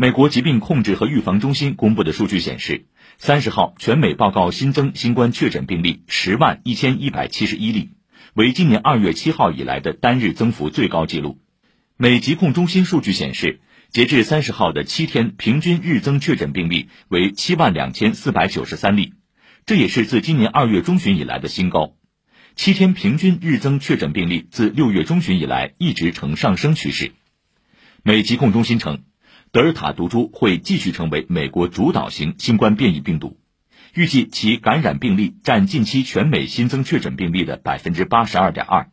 美国疾病控制和预防中心公布的数据显示，三十号全美报告新增新冠确诊病例十万一千一百七十一例，为今年二月七号以来的单日增幅最高纪录。美疾控中心数据显示，截至三十号的七天平均日增确诊病例为七万两千四百九十三例，这也是自今年二月中旬以来的新高。七天平均日增确诊病例自六月中旬以来一直呈上升趋势。美疾控中心称。德尔塔毒株会继续成为美国主导型新冠变异病毒，预计其感染病例占近期全美新增确诊病例的百分之八十二点二。